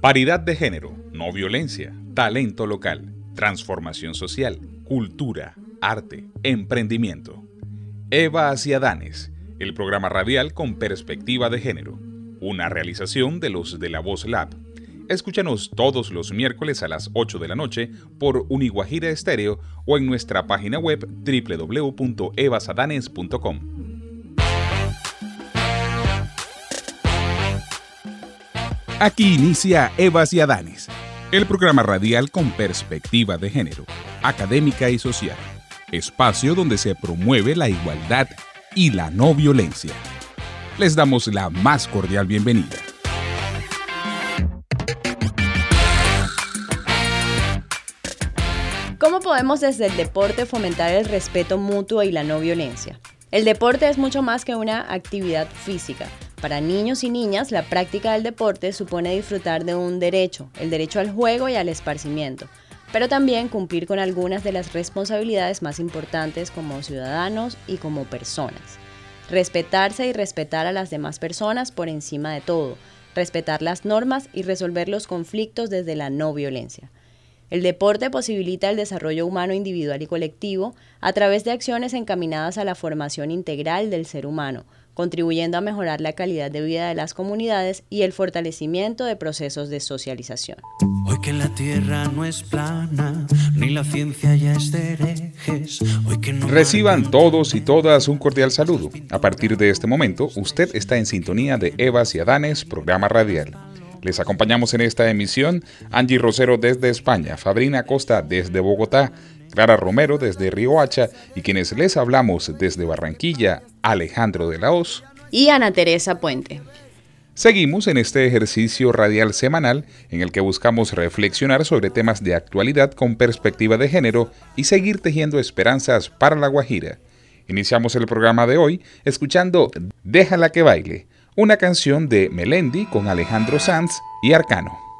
Paridad de género, no violencia, talento local, transformación social, cultura, arte, emprendimiento. Eva hacia Danes, el programa radial con perspectiva de género, una realización de los de la Voz Lab. Escúchanos todos los miércoles a las 8 de la noche por Uniguajira Estéreo o en nuestra página web www.evasadanes.com. Aquí inicia Evas y Adanes, el programa radial con perspectiva de género, académica y social, espacio donde se promueve la igualdad y la no violencia. Les damos la más cordial bienvenida. ¿Cómo podemos desde el deporte fomentar el respeto mutuo y la no violencia? El deporte es mucho más que una actividad física para niños y niñas, la práctica del deporte supone disfrutar de un derecho, el derecho al juego y al esparcimiento, pero también cumplir con algunas de las responsabilidades más importantes como ciudadanos y como personas. Respetarse y respetar a las demás personas por encima de todo, respetar las normas y resolver los conflictos desde la no violencia. El deporte posibilita el desarrollo humano individual y colectivo a través de acciones encaminadas a la formación integral del ser humano, contribuyendo a mejorar la calidad de vida de las comunidades y el fortalecimiento de procesos de socialización. Hoy que la tierra no es plana, ni la ciencia ya es de hoy que no Reciban todos y todas un cordial saludo. A partir de este momento, usted está en sintonía de Evas y Adanes, programa radial. Les acompañamos en esta emisión Angie Rosero desde España, Fabrina Costa desde Bogotá, Clara Romero desde Hacha y quienes les hablamos desde Barranquilla, Alejandro de la Hoz y Ana Teresa Puente. Seguimos en este ejercicio radial semanal en el que buscamos reflexionar sobre temas de actualidad con perspectiva de género y seguir tejiendo esperanzas para la Guajira. Iniciamos el programa de hoy escuchando Déjala que baile, una canción de Melendi con Alejandro Sanz y Arcano.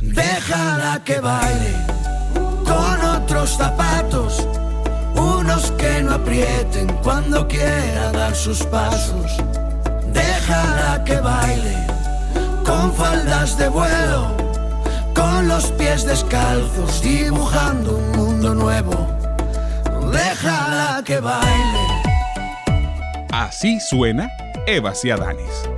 Déjala que baile con otros zapatos, unos que no aprieten cuando quiera dar sus pasos. Déjala que baile con faldas de vuelo, con los pies descalzos, dibujando un mundo nuevo. Déjala que baile. Así suena Eva Ciadanis.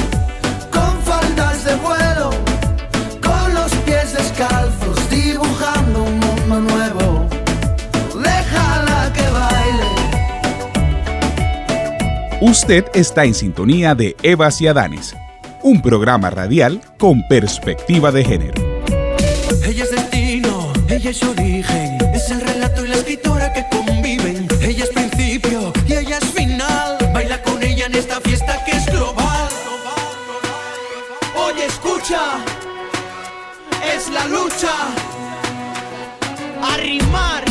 Usted está en sintonía de Eva y Adanes, un programa radial con perspectiva de género. Ella es destino, ella es origen, es el relato y la escritora que conviven. Ella es principio y ella es final. Baila con ella en esta fiesta que es global. Oye, escucha es la lucha. Arrimar.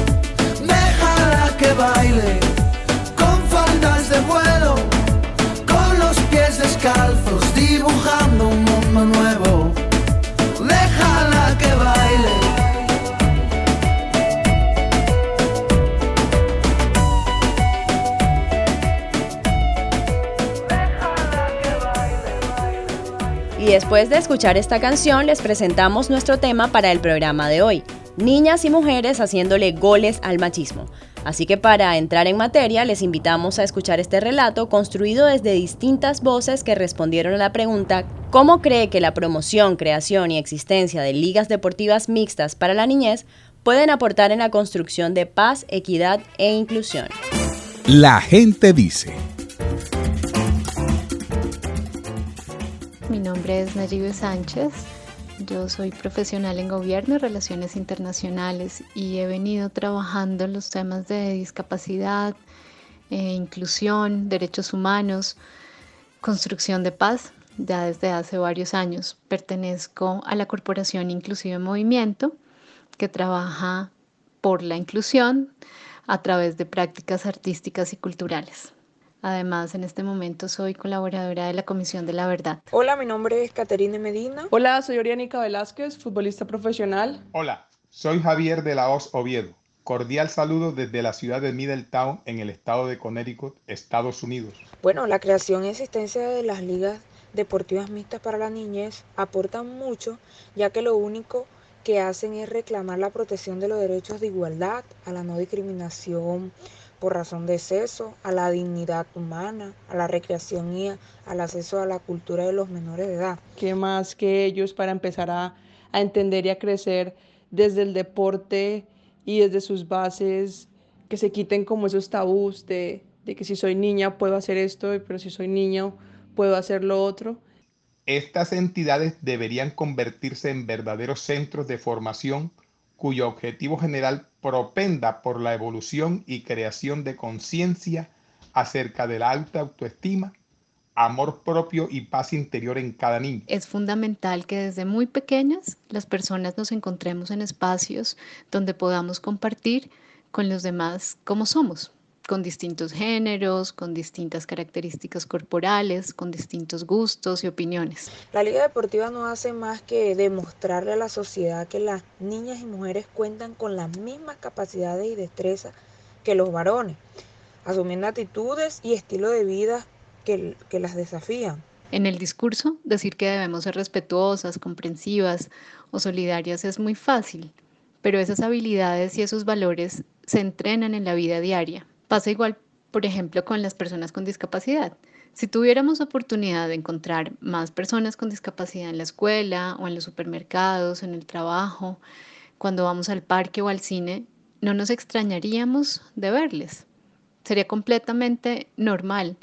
Que baile con faldas de vuelo, con los pies descalzos, dibujando un mundo nuevo. Déjala que baile. Y después de escuchar esta canción les presentamos nuestro tema para el programa de hoy, niñas y mujeres haciéndole goles al machismo. Así que para entrar en materia les invitamos a escuchar este relato construido desde distintas voces que respondieron a la pregunta ¿Cómo cree que la promoción, creación y existencia de ligas deportivas mixtas para la niñez pueden aportar en la construcción de paz, equidad e inclusión? La gente dice. Mi nombre es Nayibe Sánchez. Yo soy profesional en gobierno y relaciones internacionales y he venido trabajando en los temas de discapacidad, eh, inclusión, derechos humanos, construcción de paz ya desde hace varios años. Pertenezco a la Corporación Inclusive Movimiento que trabaja por la inclusión a través de prácticas artísticas y culturales. Además, en este momento soy colaboradora de la Comisión de la Verdad. Hola, mi nombre es Caterine Medina. Hola, soy Oriánica Velázquez, futbolista profesional. Hola, soy Javier de la Hoz Oviedo. Cordial saludo desde la ciudad de Middletown, en el estado de Connecticut, Estados Unidos. Bueno, la creación y existencia de las ligas deportivas mixtas para la niñez aportan mucho, ya que lo único que hacen es reclamar la protección de los derechos de igualdad, a la no discriminación por razón de sexo, a la dignidad humana, a la recreación y al acceso a la cultura de los menores de edad. ¿Qué más que ellos para empezar a, a entender y a crecer desde el deporte y desde sus bases, que se quiten como esos tabús de, de que si soy niña puedo hacer esto, pero si soy niño puedo hacer lo otro? Estas entidades deberían convertirse en verdaderos centros de formación cuyo objetivo general propenda por la evolución y creación de conciencia acerca de la alta autoestima, amor propio y paz interior en cada niño. Es fundamental que desde muy pequeñas las personas nos encontremos en espacios donde podamos compartir con los demás como somos, con distintos géneros, con distintas características corporales, con distintos gustos y opiniones. La Liga Deportiva no hace más que demostrarle a la sociedad que las niñas y mujeres cuentan con las mismas capacidades y destrezas que los varones, asumiendo actitudes y estilo de vida que, que las desafían. En el discurso, decir que debemos ser respetuosas, comprensivas o solidarias es muy fácil, pero esas habilidades y esos valores se entrenan en la vida diaria. Pasa igual, por ejemplo, con las personas con discapacidad. Si tuviéramos oportunidad de encontrar más personas con discapacidad en la escuela o en los supermercados, en el trabajo, cuando vamos al parque o al cine, no nos extrañaríamos de verles. Sería completamente normal,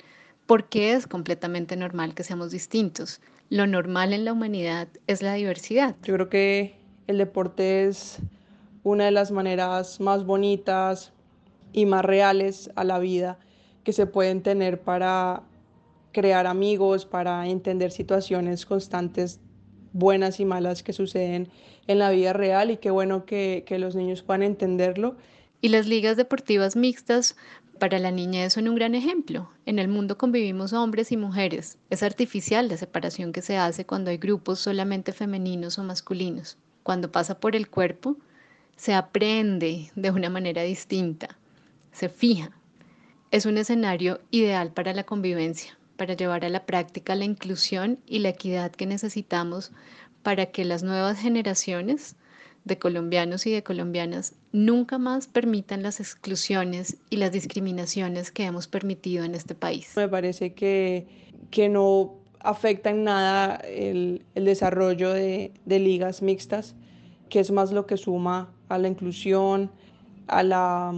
porque es completamente normal que seamos distintos. Lo normal en la humanidad es la diversidad. Yo creo que el deporte es una de las maneras más bonitas, y más reales a la vida que se pueden tener para crear amigos, para entender situaciones constantes buenas y malas que suceden en la vida real y qué bueno que, que los niños puedan entenderlo. Y las ligas deportivas mixtas para la niñez son un gran ejemplo. En el mundo convivimos hombres y mujeres. Es artificial la separación que se hace cuando hay grupos solamente femeninos o masculinos. Cuando pasa por el cuerpo, se aprende de una manera distinta se fija. Es un escenario ideal para la convivencia, para llevar a la práctica la inclusión y la equidad que necesitamos para que las nuevas generaciones de colombianos y de colombianas nunca más permitan las exclusiones y las discriminaciones que hemos permitido en este país. Me parece que, que no afecta en nada el, el desarrollo de, de ligas mixtas, que es más lo que suma a la inclusión, a la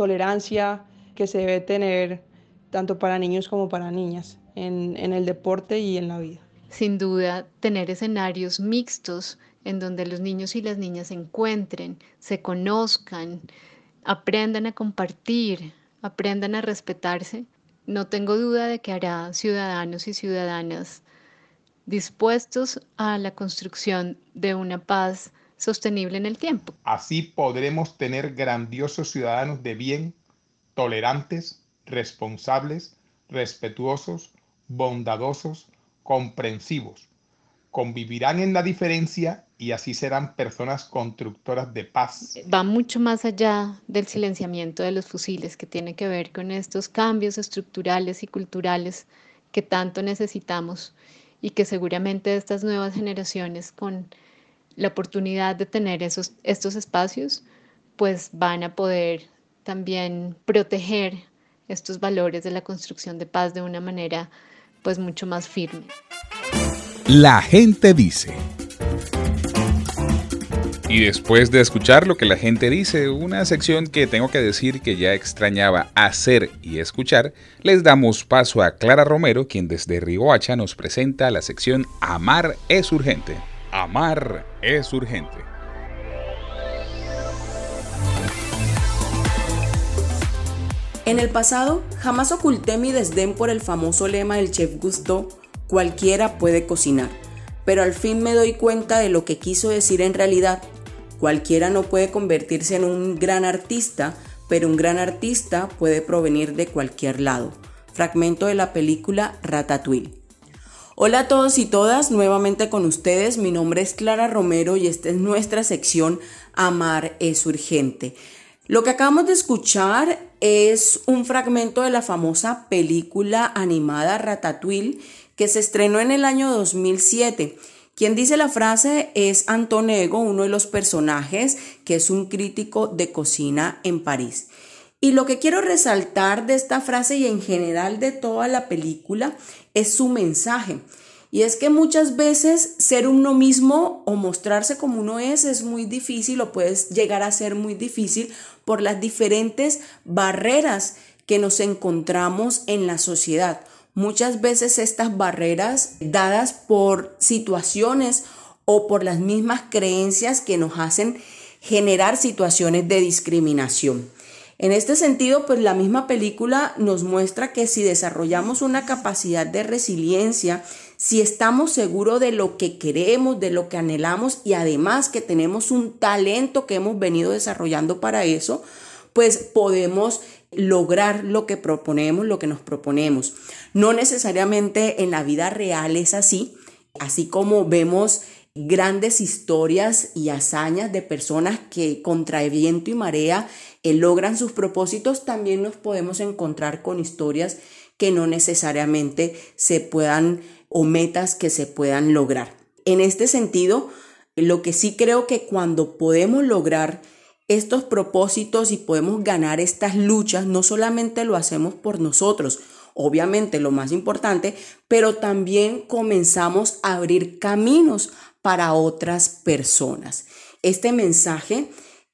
tolerancia que se debe tener tanto para niños como para niñas en, el deporte y en la vida. Sin duda, tener escenarios mixtos en donde los niños y las niñas se encuentren, se conozcan, aprendan a compartir, aprendan a respetarse, no tengo duda de que hará ciudadanos y ciudadanas dispuestos a la construcción de una paz sostenible en el tiempo. Así podremos tener grandiosos ciudadanos de bien, tolerantes, responsables, respetuosos, bondadosos, comprensivos. Convivirán en la diferencia y así serán personas constructoras de paz. Va mucho más allá del silenciamiento de los fusiles, que tiene que ver con estos cambios estructurales y culturales que tanto necesitamos y que seguramente estas nuevas generaciones con la oportunidad de tener esos, estos espacios, pues van a poder también proteger estos valores de la construcción de paz de una manera pues mucho más firme. La gente dice. Y después de escuchar lo que la gente dice, una sección que tengo que decir que ya extrañaba hacer y escuchar, les damos paso a Clara Romero, quien desde Riohacha nos presenta la sección Amar es urgente. Amar es urgente. En el pasado, jamás oculté mi desdén por el famoso lema del chef Gusto, cualquiera puede cocinar, pero al fin me doy cuenta de lo que quiso decir en realidad Cualquiera no puede convertirse en un gran artista, pero un gran artista puede provenir de cualquier lado. Fragmento de la película Ratatouille. Hola a todos y todas, nuevamente con ustedes. Mi nombre es Clara Romero y esta es nuestra sección Amar es urgente. Lo que acabamos de escuchar es un fragmento de la famosa película animada Ratatouille que se estrenó en el año 2007 quien dice la frase es Antonego, uno de los personajes que es un crítico de cocina en París. Y lo que quiero resaltar de esta frase y en general de toda la película es su mensaje. Y es que muchas veces ser uno mismo o mostrarse como uno es es muy difícil o puede llegar a ser muy difícil por las diferentes barreras que nos encontramos en la sociedad. Muchas veces estas barreras dadas por situaciones o por las mismas creencias que nos hacen generar situaciones de discriminación. En este sentido, pues la misma película nos muestra que si desarrollamos una capacidad de resiliencia, si estamos seguros de lo que queremos, de lo que anhelamos y además que tenemos un talento que hemos venido desarrollando para eso, pues podemos lograr lo que proponemos, lo que nos proponemos. No necesariamente en la vida real es así, así como vemos grandes historias y hazañas de personas que contra viento y marea eh, logran sus propósitos, también nos podemos encontrar con historias que no necesariamente se puedan o metas que se puedan lograr. En este sentido, lo que sí creo que cuando podemos lograr estos propósitos y podemos ganar estas luchas, no solamente lo hacemos por nosotros, obviamente lo más importante, pero también comenzamos a abrir caminos para otras personas. Este mensaje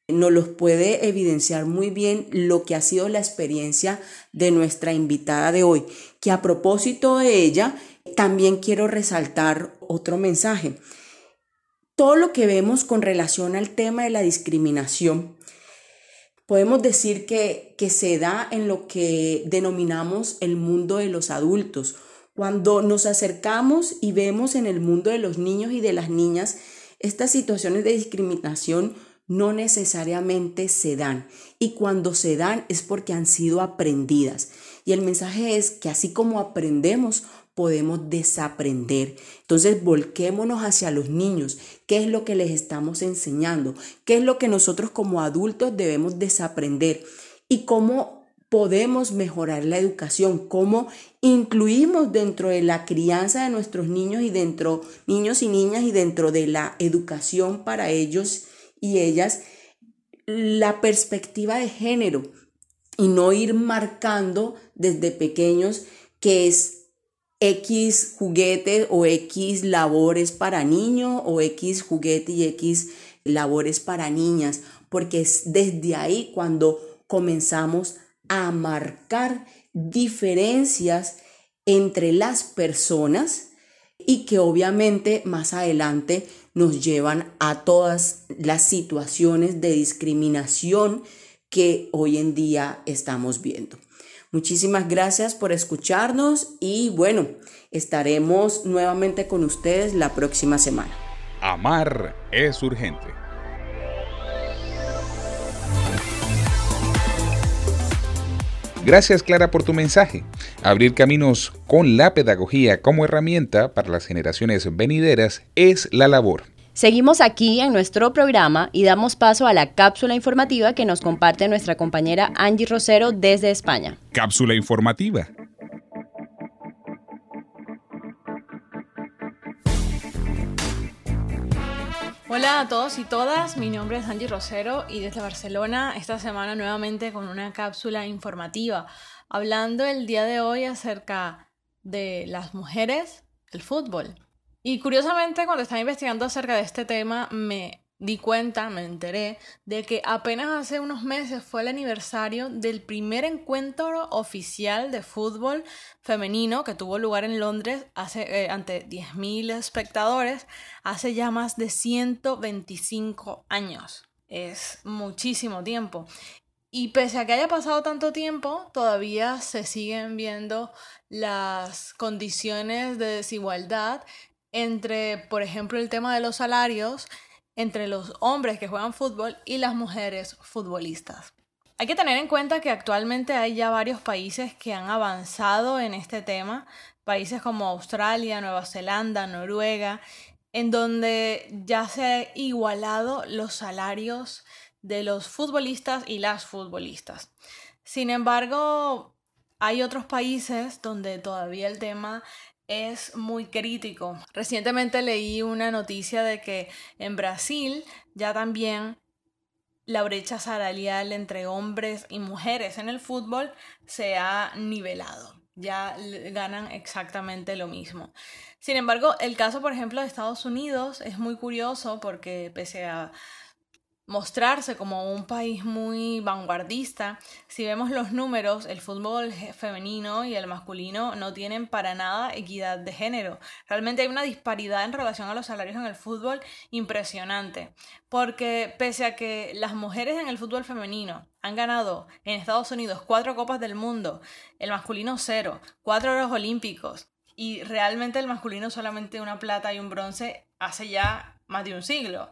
nos los puede evidenciar muy bien lo que ha sido la experiencia de nuestra invitada de hoy, que a propósito de ella, también quiero resaltar otro mensaje todo lo que vemos con relación al tema de la discriminación, podemos decir que, que se da en lo que denominamos el mundo de los adultos. Cuando nos acercamos y vemos en el mundo de los niños y de las niñas estas situaciones de discriminación, no necesariamente se dan. Y cuando se dan es porque han sido aprendidas. Y el mensaje es que así como aprendemos, podemos desaprender. Entonces, volquémonos hacia los niños. ¿Qué es lo que les estamos enseñando? ¿Qué es lo que nosotros como adultos debemos desaprender? ¿Y cómo podemos mejorar la educación? ¿Cómo incluimos dentro de la crianza de nuestros niños y dentro, niños y niñas y dentro de la educación para ellos y ellas, la perspectiva de género? Y no ir marcando desde pequeños que es X juguete o X labores para niño o X juguete y X labores para niñas, porque es desde ahí cuando comenzamos a marcar diferencias entre las personas y que obviamente más adelante nos llevan a todas las situaciones de discriminación que hoy en día estamos viendo. Muchísimas gracias por escucharnos y bueno, estaremos nuevamente con ustedes la próxima semana. Amar es urgente. Gracias Clara por tu mensaje. Abrir caminos con la pedagogía como herramienta para las generaciones venideras es la labor. Seguimos aquí en nuestro programa y damos paso a la cápsula informativa que nos comparte nuestra compañera Angie Rosero desde España. Cápsula informativa. Hola a todos y todas, mi nombre es Angie Rosero y desde Barcelona esta semana nuevamente con una cápsula informativa, hablando el día de hoy acerca de las mujeres, el fútbol. Y curiosamente cuando estaba investigando acerca de este tema me di cuenta, me enteré, de que apenas hace unos meses fue el aniversario del primer encuentro oficial de fútbol femenino que tuvo lugar en Londres hace, eh, ante 10.000 espectadores hace ya más de 125 años. Es muchísimo tiempo. Y pese a que haya pasado tanto tiempo, todavía se siguen viendo las condiciones de desigualdad entre, por ejemplo, el tema de los salarios entre los hombres que juegan fútbol y las mujeres futbolistas. Hay que tener en cuenta que actualmente hay ya varios países que han avanzado en este tema, países como Australia, Nueva Zelanda, Noruega, en donde ya se han igualado los salarios de los futbolistas y las futbolistas. Sin embargo, hay otros países donde todavía el tema es muy crítico. Recientemente leí una noticia de que en Brasil ya también la brecha salarial entre hombres y mujeres en el fútbol se ha nivelado. Ya ganan exactamente lo mismo. Sin embargo, el caso, por ejemplo, de Estados Unidos es muy curioso porque pese a mostrarse como un país muy vanguardista. Si vemos los números, el fútbol femenino y el masculino no tienen para nada equidad de género. Realmente hay una disparidad en relación a los salarios en el fútbol impresionante. Porque pese a que las mujeres en el fútbol femenino han ganado en Estados Unidos cuatro copas del mundo, el masculino cero, cuatro oros olímpicos, y realmente el masculino solamente una plata y un bronce hace ya más de un siglo.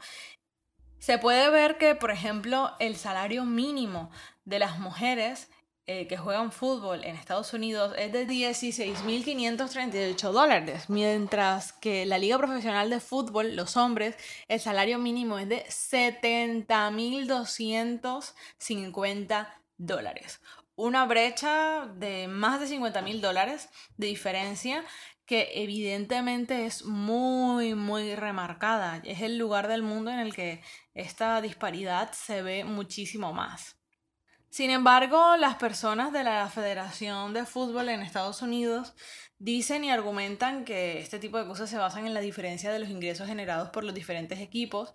Se puede ver que, por ejemplo, el salario mínimo de las mujeres eh, que juegan fútbol en Estados Unidos es de 16.538 dólares, mientras que la liga profesional de fútbol, los hombres, el salario mínimo es de 70.250 dólares. Una brecha de más de 50.000 dólares de diferencia que evidentemente es muy, muy remarcada. Es el lugar del mundo en el que esta disparidad se ve muchísimo más. Sin embargo, las personas de la Federación de Fútbol en Estados Unidos dicen y argumentan que este tipo de cosas se basan en la diferencia de los ingresos generados por los diferentes equipos,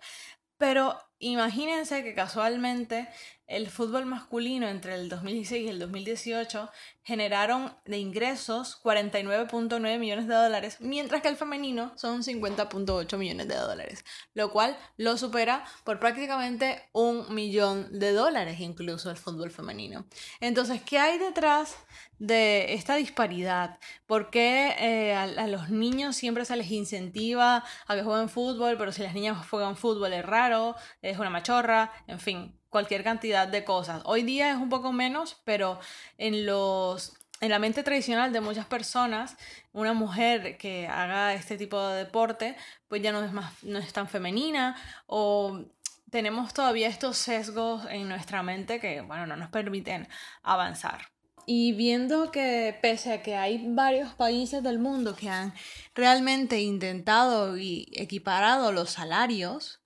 pero imagínense que casualmente el fútbol masculino entre el 2016 y el 2018 generaron de ingresos 49.9 millones de dólares, mientras que el femenino son 50.8 millones de dólares, lo cual lo supera por prácticamente un millón de dólares incluso el fútbol femenino. Entonces, ¿qué hay detrás de esta disparidad? ¿Por qué eh, a, a, los niños siempre se les incentiva a que jueguen fútbol, pero si las niñas juegan fútbol es raro, es una machorra, en fin, cualquier cantidad de cosas. Hoy día es un poco menos, pero en los en la mente tradicional de muchas personas, una mujer que haga este tipo de deporte, pues ya no es más no es tan femenina o tenemos todavía estos sesgos en nuestra mente que bueno, no nos permiten avanzar. Y viendo que pese a que hay varios países del mundo que han realmente intentado y equiparado los salarios,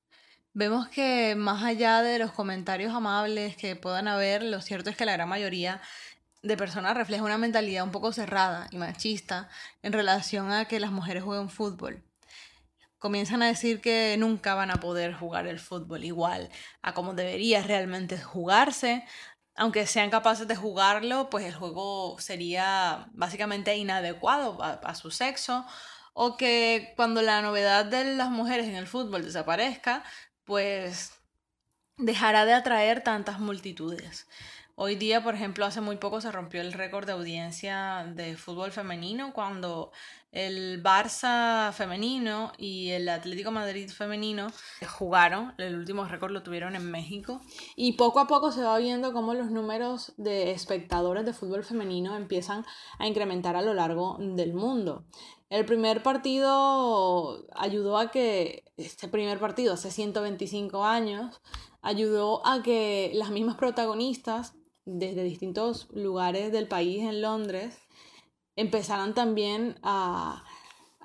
Vemos que más allá de los comentarios amables que puedan haber, lo cierto es que la gran mayoría de personas refleja una mentalidad un poco cerrada y machista en relación a que las mujeres jueguen fútbol. Comienzan a decir que nunca van a poder jugar el fútbol igual a como debería realmente jugarse, aunque sean capaces de jugarlo, pues el juego sería básicamente inadecuado a, su sexo, o que cuando la novedad de las mujeres en el fútbol desaparezca, pues dejará de atraer tantas multitudes. Hoy día, por ejemplo, hace muy poco se rompió el récord de audiencia de fútbol femenino cuando el Barça femenino y el Atlético Madrid femenino jugaron, el último récord lo tuvieron en México, y poco a poco se va viendo cómo los números de espectadores de fútbol femenino empiezan a incrementar a lo largo del mundo. El primer partido ayudó a que, este primer partido hace 125 años, ayudó a que las mismas protagonistas desde distintos lugares del país en Londres empezaran también a,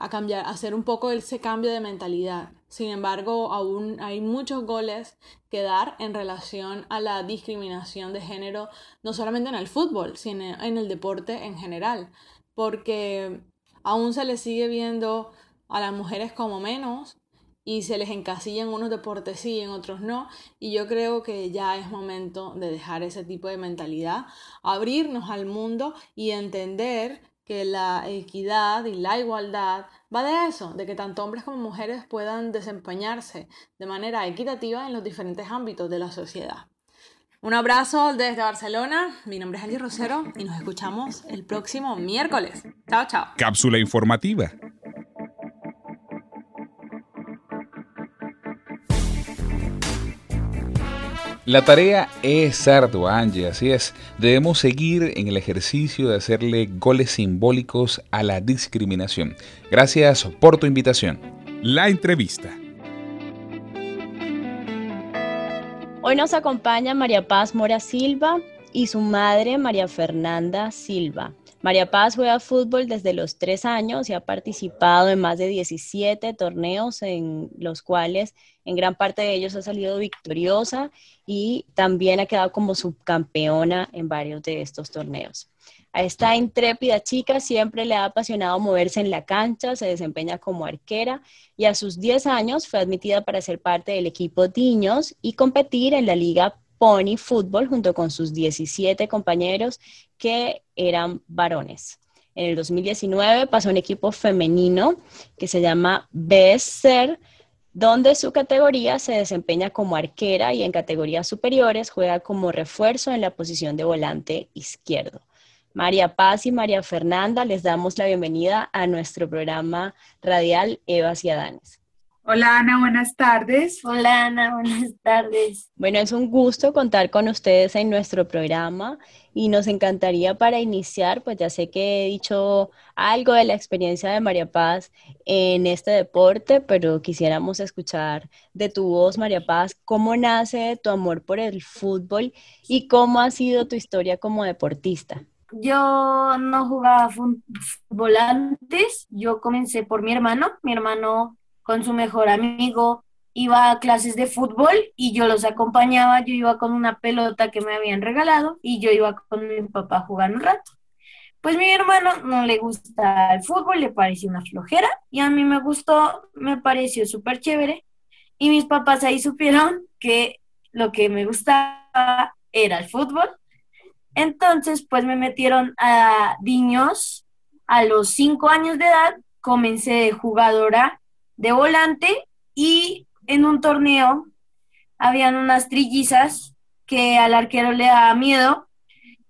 cambiar, a hacer un poco ese cambio de mentalidad. Sin embargo, aún hay muchos goles que dar en relación a la discriminación de género, no solamente en el fútbol, sino en el deporte en general, porque aún se le sigue viendo a las mujeres como menos y se les encasilla en unos deportes sí, en otros no. Y yo creo que ya es momento de dejar ese tipo de mentalidad, abrirnos al mundo y entender que la equidad y la igualdad va de eso, de que tanto hombres como mujeres puedan desempeñarse de manera equitativa en los diferentes ámbitos de la sociedad. Un abrazo desde Barcelona, mi nombre es Angie Rosero y nos escuchamos el próximo miércoles. Chao, chao. Cápsula informativa La tarea es ardua, Angie, así es. Debemos seguir en el ejercicio de hacerle goles simbólicos a la discriminación. Gracias por tu invitación. La entrevista. Hoy nos acompaña María Paz Mora Silva y su madre María Fernanda Silva. María Paz juega fútbol desde los tres años y ha participado en más de 17 torneos en los cuales en gran parte de ellos ha salido victoriosa y también ha quedado como subcampeona en varios de estos torneos. A esta intrépida chica siempre le ha apasionado moverse en la cancha, se desempeña como arquera y a sus 10 años fue admitida para ser parte del equipo Diños y competir en la Liga Pony Fútbol junto con sus 17 compañeros que eran varones. En el 2019 pasó un equipo femenino que se llama Besser, donde su categoría se desempeña como arquera y en categorías superiores juega como refuerzo en la posición de volante izquierdo. María Paz y María Fernanda, les damos la bienvenida a nuestro programa radial Evas y Adanes. Hola Ana, buenas tardes. Hola Ana, buenas tardes. Bueno, es un gusto contar con ustedes en nuestro programa y nos encantaría para iniciar, pues ya sé que he dicho algo de la experiencia de María Paz en este deporte, pero quisiéramos escuchar de tu voz, María Paz, cómo nace tu amor por el fútbol y cómo ha sido tu historia como deportista. Yo no jugaba fútbol antes, yo comencé por mi hermano, mi hermano con su mejor amigo, iba a clases de fútbol y yo los acompañaba, yo iba con una pelota que me habían regalado y yo iba con mi papá a jugar un rato. Pues mi hermano no le gusta el fútbol, le pareció una flojera y a mí me gustó, me pareció súper chévere y mis papás ahí supieron que lo que me gustaba era el fútbol. Entonces, pues me metieron a niños a los cinco años de edad, comencé de jugadora de volante y en un torneo habían unas trillizas que al arquero le daba miedo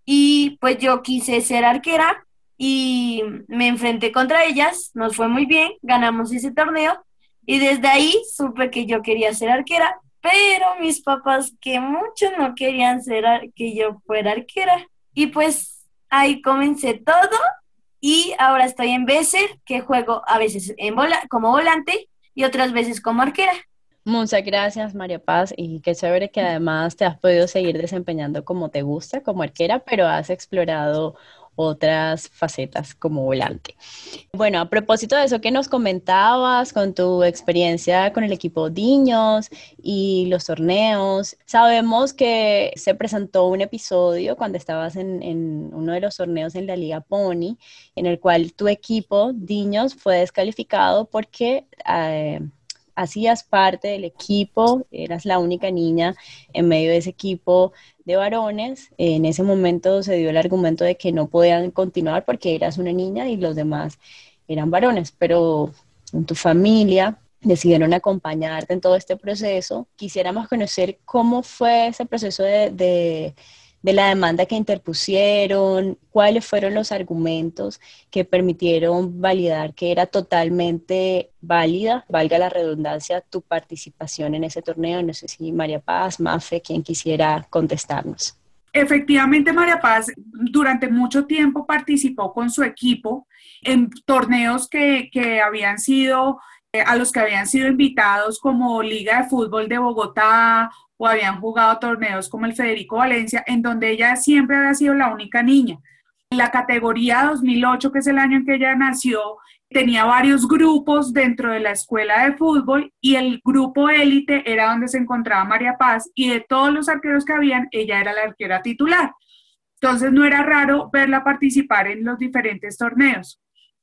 y pues yo quise ser arquera y me enfrenté contra ellas, nos fue muy bien, ganamos ese torneo y desde ahí supe que yo quería ser arquera, pero mis papás que mucho no querían ser que yo fuera arquera y pues ahí comencé todo y ahora estoy en Besser, que juego a veces en bola, como volante y otras veces como arquera. Muchas gracias, María Paz, y qué chévere que además te has podido seguir desempeñando como te gusta, como arquera, pero has explorado otras facetas como volante. Bueno, a propósito de eso que nos comentabas con tu experiencia con el equipo Diños y los torneos, sabemos que se presentó un episodio cuando estabas en, uno de los torneos en la Liga Pony, en el cual tu equipo Diños fue descalificado porque... Eh, hacías parte del equipo, eras la única niña en medio de ese equipo de varones. En ese momento se dio el argumento de que no podían continuar porque eras una niña y los demás eran varones, pero en tu familia decidieron acompañarte en todo este proceso. Quisiéramos conocer cómo fue ese proceso de, la demanda que interpusieron, cuáles fueron los argumentos que permitieron validar que era totalmente válida, valga la redundancia, tu participación en ese torneo. No sé si María Paz, Mafe, quien quisiera contestarnos. Efectivamente, María Paz durante mucho tiempo participó con su equipo en torneos que, que habían sido eh, a los que habían sido invitados como Liga de Fútbol de Bogotá o habían jugado torneos como el Federico Valencia, en donde ella siempre había sido la única niña. La categoría 2008, que es el año en que ella nació, tenía varios grupos dentro de la escuela de fútbol y el grupo élite era donde se encontraba María Paz y de todos los arqueros que habían, ella era la arquera titular. Entonces no era raro verla participar en los diferentes torneos.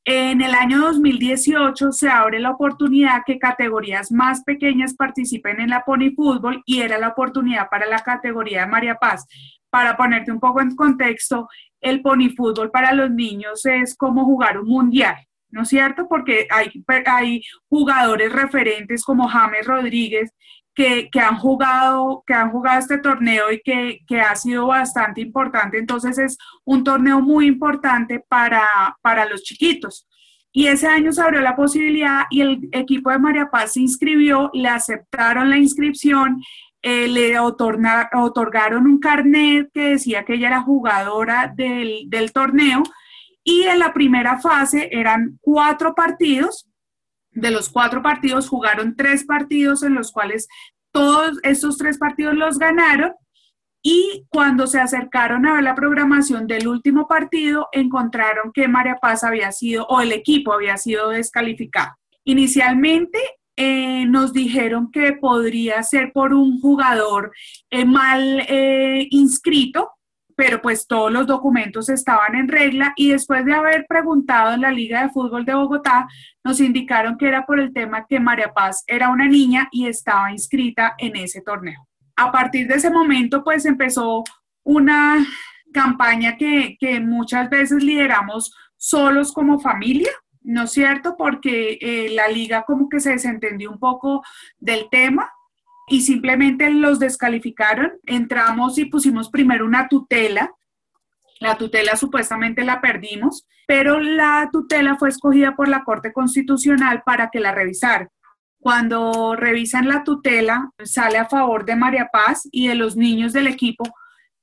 En el año 2018 se abre la oportunidad que categorías más pequeñas participen en la Pony Fútbol y era la oportunidad para la categoría de María Paz. Para ponerte un poco en contexto, el Pony Fútbol para los niños es como jugar un mundial, ¿no es cierto? Porque hay, hay jugadores referentes como James Rodríguez que, han jugado, que han jugado este torneo y que, que, ha sido bastante importante. Entonces es un torneo muy importante para, para los chiquitos. Y ese año se abrió la posibilidad y el equipo de María Paz se inscribió, le aceptaron la inscripción, eh, le otorgaron un carnet que decía que ella era jugadora del, del torneo y en la primera fase eran cuatro partidos, de los cuatro partidos jugaron tres partidos en los cuales todos estos tres partidos los ganaron y cuando se acercaron a ver la programación del último partido encontraron que María Paz había sido o el equipo había sido descalificado. Inicialmente eh, nos dijeron que podría ser por un jugador eh, mal eh, inscrito, pero pues todos los documentos estaban en regla y después de haber preguntado en la Liga de Fútbol de Bogotá, nos indicaron que era por el tema que María Paz era una niña y estaba inscrita en ese torneo. A partir de ese momento, pues empezó una campaña que, muchas veces lideramos solos como familia, ¿no es cierto? Porque eh, la liga como que se desentendió un poco del tema y simplemente los descalificaron. Entramos y pusimos primero una tutela. La tutela supuestamente la perdimos, pero la tutela fue escogida por la Corte Constitucional para que la revisara. Cuando revisan la tutela, sale a favor de María Paz y de los niños del equipo,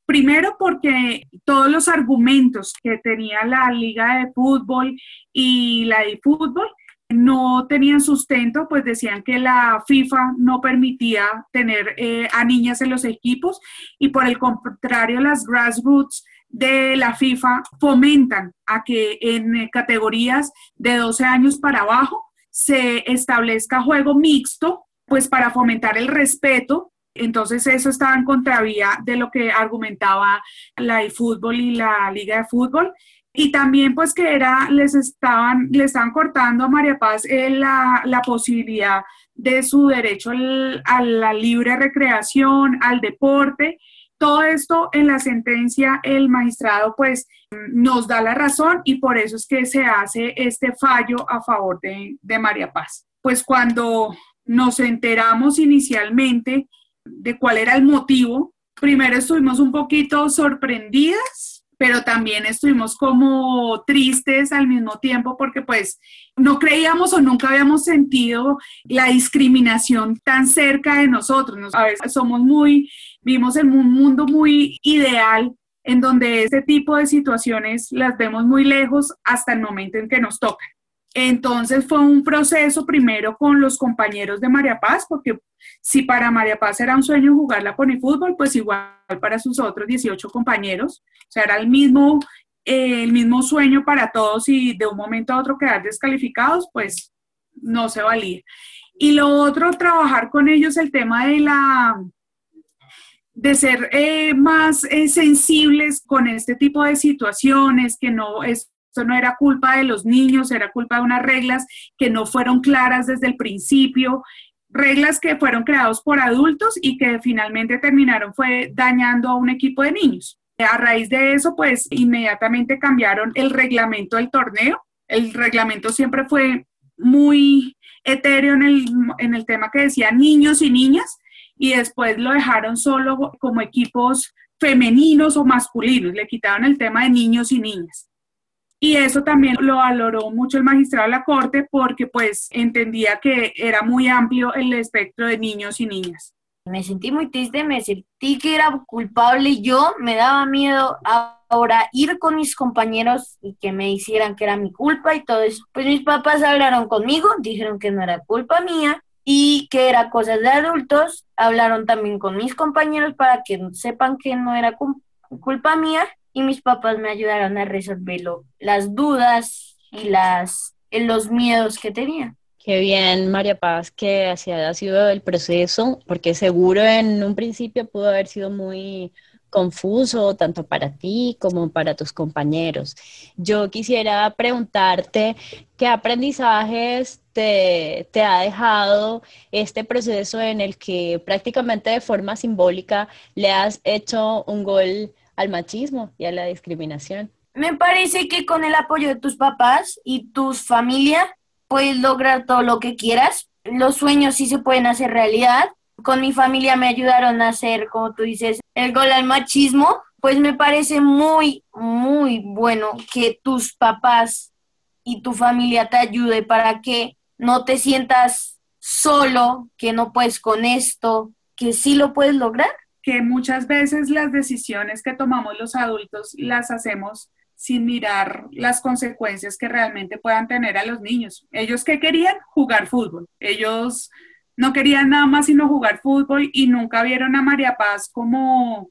primero porque todos los argumentos que tenía la Liga de Fútbol y la de Fútbol no tenían sustento, pues decían que la FIFA no permitía tener eh, a niñas en los equipos y por el contrario las grassroots de la FIFA fomentan a que en categorías de 12 años para abajo se establezca juego mixto, pues para fomentar el respeto. Entonces eso estaba en contravía de lo que argumentaba la eFootball y la Liga de Fútbol y también pues que era, les estaban, le estaban cortando a María Paz eh, la, la, posibilidad de su derecho a la libre recreación, al deporte. Todo esto en la sentencia el magistrado pues nos da la razón y por eso es que se hace este fallo a favor de, de María Paz. Pues cuando nos enteramos inicialmente de cuál era el motivo, primero estuvimos un poquito sorprendidas pero también estuvimos como tristes al mismo tiempo porque pues no creíamos o nunca habíamos sentido la discriminación tan cerca de nosotros. A veces somos muy, vivimos en un mundo muy ideal en donde este tipo de situaciones las vemos muy lejos hasta el momento en que nos tocan. Entonces fue un proceso primero con los compañeros de María Paz, porque si para María Paz era un sueño jugar la pony fútbol, pues igual para sus otros 18 compañeros, o sea, era el mismo, eh, el mismo sueño para todos y de un momento a otro quedar descalificados, pues no se valía. Y lo otro, trabajar con ellos el tema de la de ser eh, más eh, sensibles con este tipo de situaciones, que no es esto no era culpa de los niños, era culpa de unas reglas que no fueron claras desde el principio. reglas que fueron creados por adultos y que finalmente terminaron fue dañando a un equipo de niños. A raíz de eso, pues inmediatamente cambiaron el reglamento del torneo. El reglamento siempre fue muy etéreo en el, en el tema que decía niños y niñas y después lo dejaron solo como equipos femeninos o masculinos, le quitaron el tema de niños y niñas. Y eso también lo valoró mucho el magistrado de la Corte porque pues entendía que era muy amplio el espectro de niños y niñas. Me sentí muy triste, me sentí que era culpable y yo me daba miedo ahora ir con mis compañeros y que me hicieran que era mi culpa y todo eso. Pues mis papás hablaron conmigo, dijeron que no era culpa mía y que era cosas de adultos. Hablaron también con mis compañeros para que sepan que no era culpa mía y mis papás me ayudaron a resolverlo, las dudas y las, los miedos que tenía. Qué bien, María Paz, que así ha sido el proceso, porque seguro en un principio pudo haber sido muy confuso tanto para ti como para tus compañeros. Yo quisiera preguntarte qué aprendizajes te, te, ha dejado este proceso en el que prácticamente de forma simbólica le has hecho un gol al machismo y a la discriminación. Me parece que con el apoyo de tus papás y tus familia puedes lograr todo lo que quieras. Los sueños sí se pueden hacer realidad. Con mi familia me ayudaron a hacer, como tú dices, el gol al machismo. Pues me parece muy, muy bueno que tus papás y tu familia te ayude para que no te sientas solo, que no puedes con esto, que sí lo puedes lograr que muchas veces las decisiones que tomamos los adultos las hacemos sin mirar las consecuencias que realmente puedan tener a los niños. Ellos que querían jugar fútbol, ellos no querían nada más sino jugar fútbol y nunca vieron a María Paz como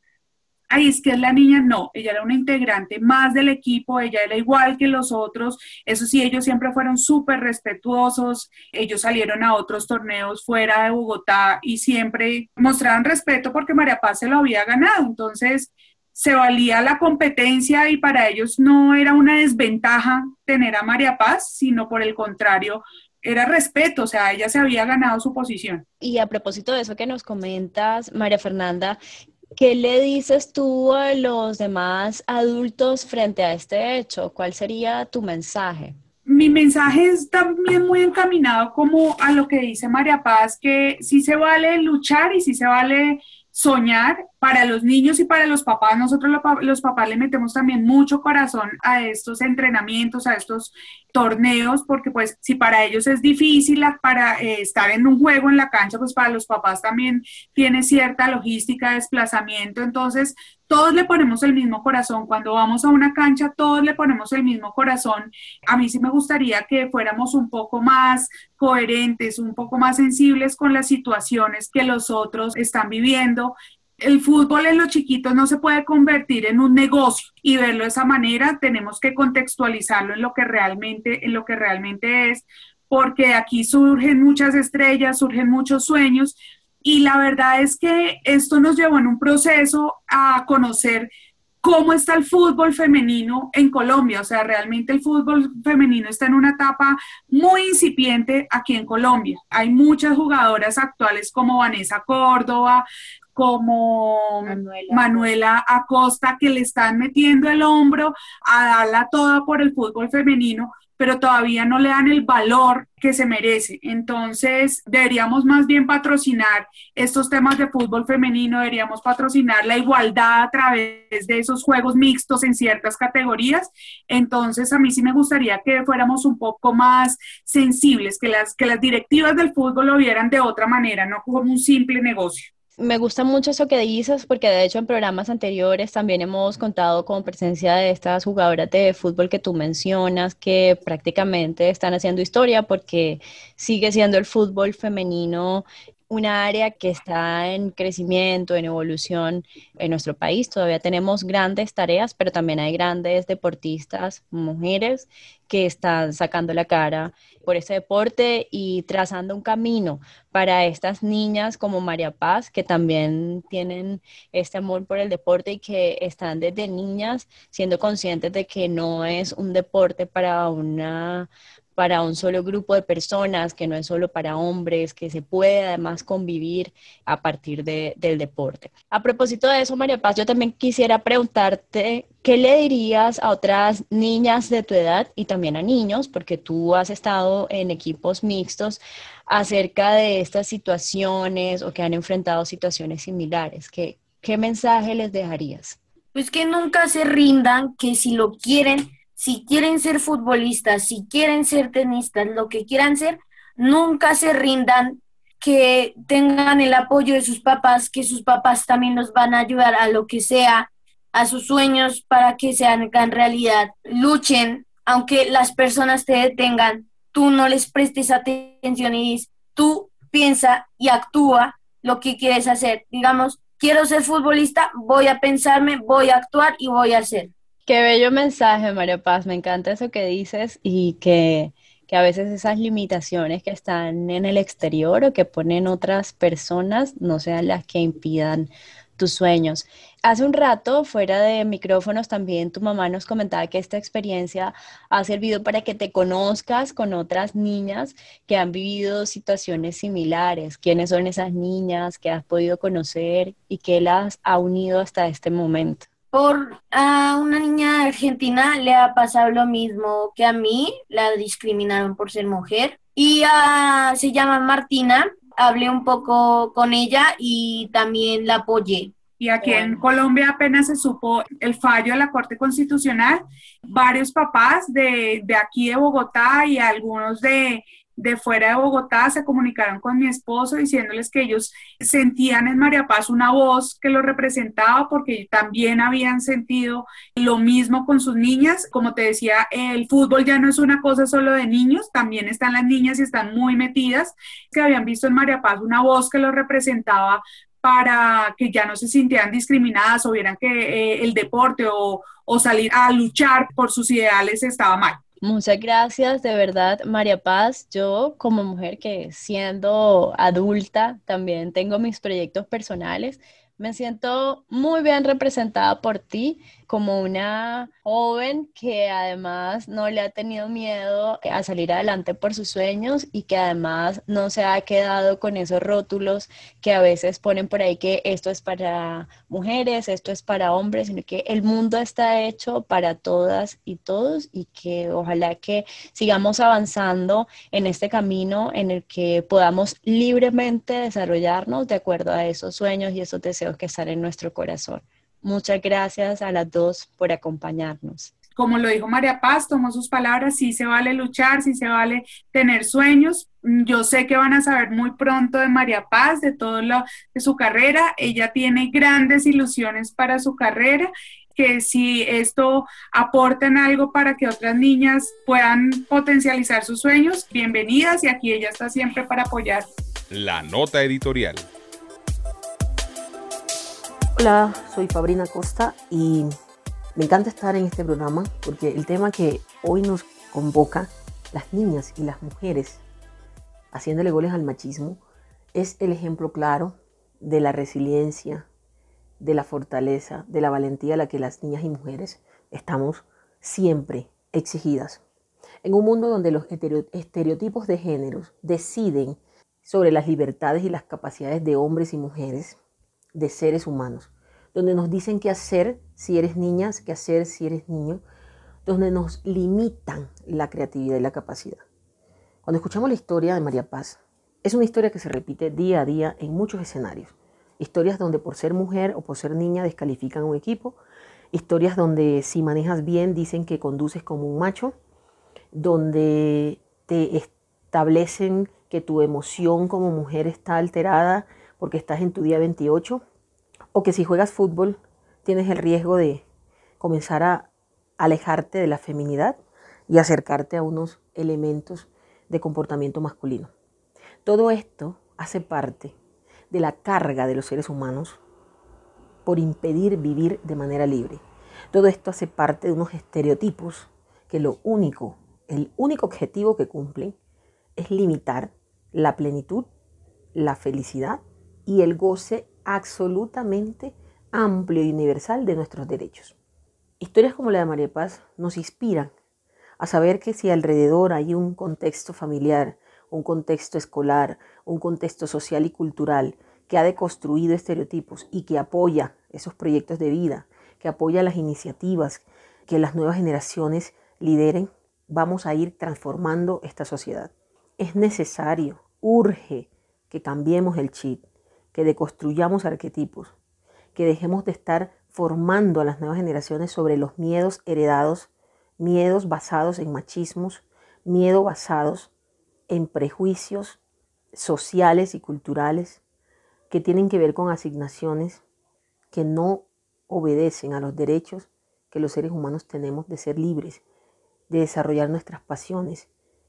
ay, es que es la niña, no, ella era una integrante más del equipo, ella era igual que los otros, eso sí, ellos siempre fueron súper respetuosos, ellos salieron a otros torneos fuera de Bogotá y siempre mostraban respeto porque María Paz se lo había ganado, entonces se valía la competencia y para ellos no era una desventaja tener a María Paz, sino por el contrario, era respeto, o sea, ella se había ganado su posición. Y a propósito de eso que nos comentas, María Fernanda, ¿Qué le dices tú a los demás adultos frente a este hecho? ¿Cuál sería tu mensaje? Mi mensaje es también muy encaminado como a lo que dice María Paz, que sí se vale luchar y sí se vale soñar para los niños y para los papás. Nosotros los papás le metemos también mucho corazón a estos entrenamientos, a estos torneos, porque pues si para ellos es difícil para eh, estar en un juego en la cancha, pues para los papás también tiene cierta logística, desplazamiento. Entonces, todos le ponemos el mismo corazón. Cuando vamos a una cancha, todos le ponemos el mismo corazón. A mí sí me gustaría que fuéramos un poco más coherentes, un poco más sensibles con las situaciones que los otros están viviendo el fútbol en los chiquitos no se puede convertir en un negocio y verlo de esa manera tenemos que contextualizarlo en lo que realmente es porque aquí surgen muchas estrellas, surgen muchos sueños y la verdad es que esto nos llevó en un proceso a conocer cómo está el fútbol femenino en Colombia. O sea, realmente el fútbol femenino está en una etapa muy incipiente aquí en Colombia. Hay muchas jugadoras actuales como Vanessa Córdoba, como Manuela. Acosta que le están metiendo el hombro a darla toda por el fútbol femenino, pero todavía no le dan el valor que se merece. Entonces, deberíamos más bien patrocinar estos temas de fútbol femenino, deberíamos patrocinar la igualdad a través de esos juegos mixtos en ciertas categorías. Entonces, a mí sí me gustaría que fuéramos un poco más sensibles, que las, que las directivas del fútbol lo vieran de otra manera, no como un simple negocio. Me gusta mucho eso que dices porque de hecho en programas anteriores también hemos contado con presencia de estas jugadoras de fútbol que tú mencionas que prácticamente están haciendo historia porque sigue siendo el fútbol femenino una área que está en crecimiento, en evolución en nuestro país. Todavía tenemos grandes tareas, pero también hay grandes deportistas, mujeres, que están sacando la cara por este deporte y trazando un camino para estas niñas como María Paz, que también tienen este amor por el deporte y que están desde niñas siendo conscientes de que no es un deporte para una para un solo grupo de personas, que no es solo para hombres, que se puede además convivir a partir del deporte. A propósito de eso, María Paz, yo también quisiera preguntarte, ¿qué le dirías a otras niñas de tu edad y también a niños, porque tú has estado en equipos mixtos, acerca de estas situaciones o que han enfrentado situaciones similares? ¿Qué, qué mensaje les dejarías? Pues que nunca se rindan, que si lo quieren, si quieren ser futbolistas, si quieren ser tenistas, lo que quieran ser, nunca se rindan, que tengan el apoyo de sus papás, que sus papás también nos van a ayudar a lo que sea, a sus sueños para que se hagan realidad. Luchen, aunque las personas te detengan, tú no les prestes atención y dices, tú piensa y actúa lo que quieres hacer. Digamos, quiero ser futbolista, voy a pensarme, voy a actuar y voy a hacer. Qué bello mensaje, María Paz. Me encanta eso que dices y que, que, a veces esas limitaciones que están en el exterior o que ponen otras personas no sean las que impidan tus sueños. Hace un rato, fuera de micrófonos, también tu mamá nos comentaba que esta experiencia ha servido para que te conozcas con otras niñas que han vivido situaciones similares. ¿Quiénes son esas niñas que has podido conocer y qué las ha unido hasta este momento? Por a una niña argentina le ha pasado lo mismo que a mí, la discriminaron por ser mujer. Y se llama Martina, hablé un poco con ella y también la apoyé. Y aquí en Colombia apenas se supo el fallo de la Corte Constitucional. Varios papás de, de aquí de Bogotá y algunos de, de fuera de Bogotá se comunicaron con mi esposo diciéndoles que ellos sentían en María Paz una voz que lo representaba porque también habían sentido lo mismo con sus niñas. Como te decía, el fútbol ya no es una cosa solo de niños, también están las niñas y están muy metidas, que habían visto en María Paz una voz que lo representaba para que ya no se sintieran discriminadas o vieran que eh, el deporte o, o salir a luchar por sus ideales estaba mal. Muchas gracias, de verdad, María Paz. Yo como mujer que siendo adulta también tengo mis proyectos personales, me siento muy bien representada por ti como una joven que además no le ha tenido miedo a salir adelante por sus sueños y que además no se ha quedado con esos rótulos que a veces ponen por ahí que esto es para mujeres, esto es para hombres, sino que el mundo está hecho para todas y todos y que ojalá que sigamos avanzando en este camino en el que podamos libremente desarrollarnos de acuerdo a esos sueños y esos deseos que están en nuestro corazón. Muchas gracias a las dos por acompañarnos. Como lo dijo María Paz, tomó sus palabras, sí se vale luchar, sí se vale tener sueños. Yo sé que van a saber muy pronto de María Paz, de todo lo de su carrera. Ella tiene grandes ilusiones para su carrera que si esto aporta en algo para que otras niñas puedan potencializar sus sueños, bienvenidas y aquí ella está siempre para apoyar. La nota editorial. Hola, soy Fabrina Costa y me encanta estar en este programa porque el tema que hoy nos convoca, las niñas y las mujeres haciéndole goles al machismo, es el ejemplo claro de la resiliencia, de la fortaleza, de la valentía a la que las niñas y mujeres estamos siempre exigidas. En un mundo donde los estereotipos de géneros deciden sobre las libertades y las capacidades de hombres y mujeres, de seres humanos, donde nos dicen qué hacer si eres niña, qué hacer si eres niño, donde nos limitan la creatividad y la capacidad. Cuando escuchamos la historia de María Paz, es una historia que se repite día a día en muchos escenarios. Historias donde por ser mujer o por ser niña descalifican un equipo, historias donde si manejas bien dicen que conduces como un macho, donde te establecen que tu emoción como mujer está alterada porque estás en tu día 28, o que si juegas fútbol tienes el riesgo de comenzar a alejarte de la feminidad y acercarte a unos elementos de comportamiento masculino. Todo esto hace parte de la carga de los seres humanos por impedir vivir de manera libre. Todo esto hace parte de unos estereotipos que lo único, el único objetivo que cumplen es limitar la plenitud, la felicidad y el goce absolutamente amplio y universal de nuestros derechos. Historias como la de María Paz nos inspiran a saber que si alrededor hay un contexto familiar, un contexto escolar, un contexto social y cultural que ha deconstruido estereotipos y que apoya esos proyectos de vida, que apoya las iniciativas que las nuevas generaciones lideren, vamos a ir transformando esta sociedad. Es necesario, urge que cambiemos el chip, que deconstruyamos arquetipos, que dejemos de estar formando a las nuevas generaciones sobre los miedos heredados, miedos basados en machismos, miedos basados en prejuicios sociales y culturales que tienen que ver con asignaciones que no obedecen a los derechos que los seres humanos tenemos de ser libres, de desarrollar nuestras pasiones,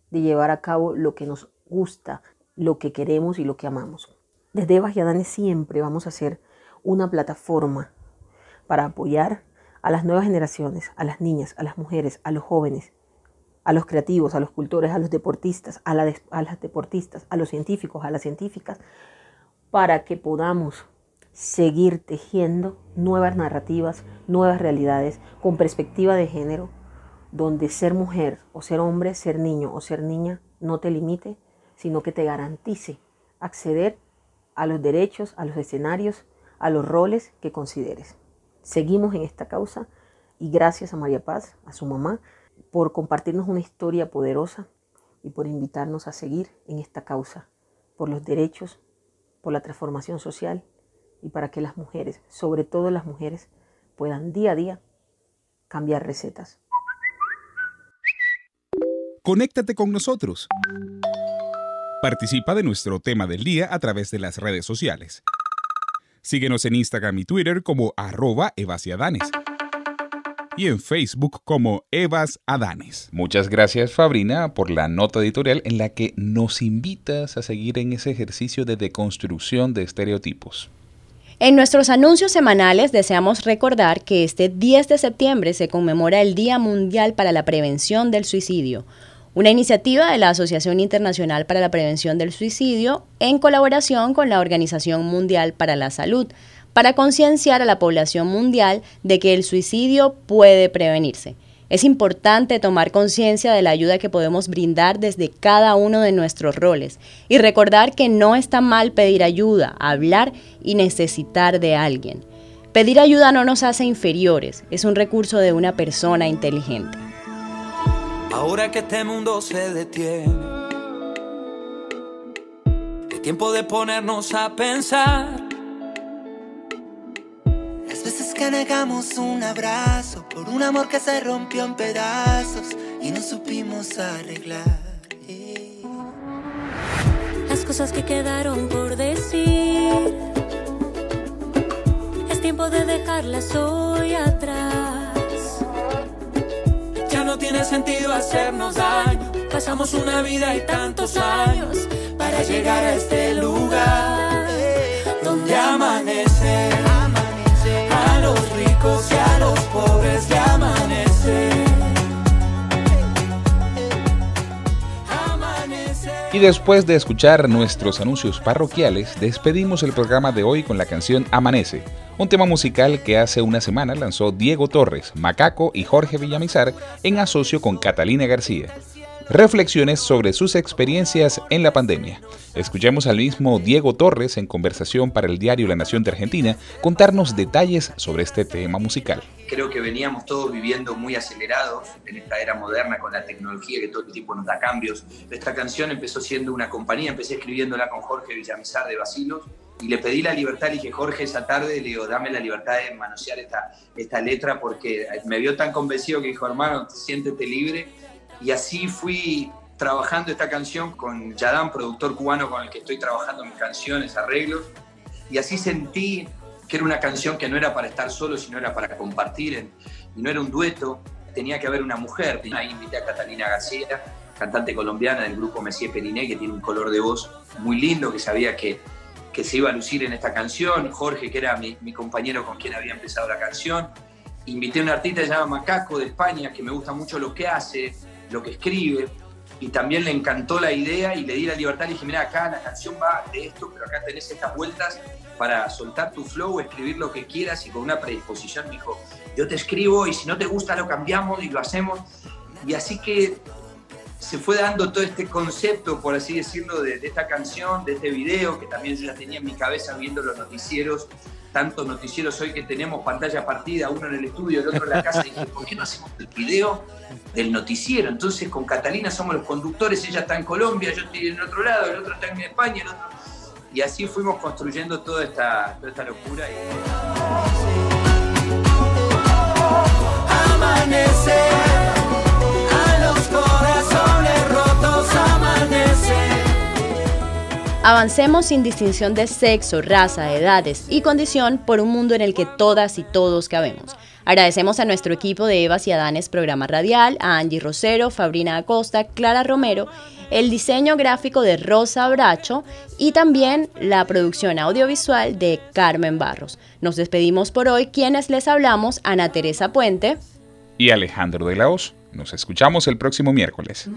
de llevar a cabo lo que nos gusta, lo que queremos y lo que amamos. Desde Eva y siempre vamos a ser una plataforma para apoyar a las nuevas generaciones, a las niñas, a las mujeres, a los jóvenes, a los creativos, a los cultores, a los deportistas, a, las deportistas, a los científicos, a las científicas, para que podamos seguir tejiendo nuevas narrativas, nuevas realidades con perspectiva de género, donde ser mujer o ser hombre, ser niño o ser niña no te limite, sino que te garantice acceder a los derechos, a los escenarios, a los roles que consideres. Seguimos en esta causa y gracias a María Paz, a su mamá, por compartirnos una historia poderosa y por invitarnos a seguir en esta causa, por los derechos, por la transformación social y para que las mujeres, sobre todo las mujeres, puedan día a día cambiar recetas. Conéctate con nosotros. Participa de nuestro tema del día a través de las redes sociales. Síguenos en Instagram y Twitter como arroba evasiadanes y en Facebook como Evas Adanes. Muchas gracias Fabrina por la nota editorial en la que nos invitas a seguir en ese ejercicio de deconstrucción de estereotipos. En nuestros anuncios semanales deseamos recordar que este 10 de septiembre se conmemora el Día Mundial para la Prevención del Suicidio una iniciativa de la Asociación Internacional para la Prevención del Suicidio en colaboración con la Organización Mundial para la Salud, para concienciar a la población mundial de que el suicidio puede prevenirse. Es importante tomar conciencia de la ayuda que podemos brindar desde cada uno de nuestros roles y recordar que no está mal pedir ayuda, hablar y necesitar de alguien. Pedir ayuda no nos hace inferiores, es un recurso de una persona inteligente. Ahora que este mundo se detiene, es tiempo de ponernos a pensar. Las veces que negamos un abrazo por un amor que se rompió en pedazos y no supimos arreglar. Las cosas que quedaron por decir, es tiempo de dejarlas hoy atrás no tiene sentido hacernos daño. Pasamos una vida y tantos años para llegar a este lugar donde amanece. A los ricos y a los pobres Y después de escuchar nuestros anuncios parroquiales, despedimos el programa de hoy con la canción Amanece un tema musical que hace una semana lanzó Diego Torres, Macaco y Jorge Villamizar en asocio con Catalina García. Reflexiones sobre sus experiencias en la pandemia. Escuchemos al mismo Diego Torres en conversación para el diario La Nación de Argentina contarnos detalles sobre este tema musical. Creo que veníamos todos viviendo muy acelerados en esta era moderna con la tecnología que todo el tiempo nos da cambios. Esta canción empezó siendo una compañía, empecé escribiéndola con Jorge Villamizar de Basilos y le pedí la libertad, le dije, Jorge, esa tarde, le digo, dame la libertad de manosear esta, esta letra porque me vio tan convencido que dijo, hermano, siéntete libre. Y así fui trabajando esta canción con Yadam, productor cubano con el que estoy trabajando mis canciones, arreglos. Y así sentí que era una canción que no era para estar solo, sino era para compartir, y no era un dueto, tenía que haber una mujer. Ahí invité a Catalina García, cantante colombiana del grupo Messier Periné, que tiene un color de voz muy lindo, que sabía que que se iba a lucir en esta canción, Jorge, que era mi, compañero con quien había empezado la canción. Invité a un artista que se llama Macaco de España, que me gusta mucho lo que hace, lo que escribe, y también le encantó la idea y le di la libertad. Le dije, mira, acá la canción va de esto, pero acá tenés estas vueltas para soltar tu flow, escribir lo que quieras y con una predisposición me dijo, yo te escribo y si no te gusta lo cambiamos y lo hacemos. y así que se fue dando todo este concepto, por así decirlo, de, esta canción, de este video, que también yo ya tenía en mi cabeza viendo los noticieros, tantos noticieros hoy que tenemos pantalla partida, uno en el estudio, el otro en la casa, y dije, ¿por qué no hacemos el video del noticiero? Entonces con Catalina somos los conductores, ella está en Colombia, yo estoy en otro lado, el otro está en España, el otro... Y así fuimos construyendo toda esta, toda esta locura. Avancemos sin distinción de sexo, raza, edades y condición por un mundo en el que todas y todos cabemos. Agradecemos a nuestro equipo de Evas y Adanes Programa Radial, a Angie Rosero, Fabrina Acosta, Clara Romero, el diseño gráfico de Rosa Bracho y también la producción audiovisual de Carmen Barros. Nos despedimos por hoy quienes les hablamos, Ana Teresa Puente y Alejandro de la. Nos escuchamos el próximo miércoles.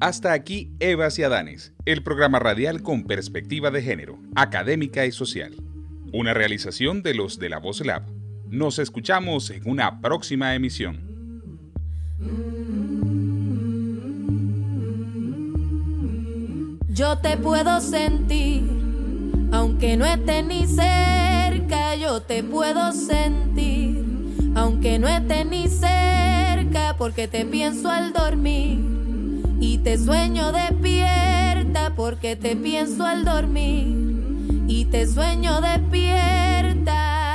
Hasta aquí Evas y Adanes, el programa radial con perspectiva de género, académica y social. Una realización de los de la Voz Lab. Nos escuchamos en una próxima emisión. Yo te puedo sentir, aunque no esté ni cerca, yo te puedo sentir, aunque no esté ni cerca, porque te pienso al dormir y te sueño despierta porque te pienso al dormir y te sueño despierta.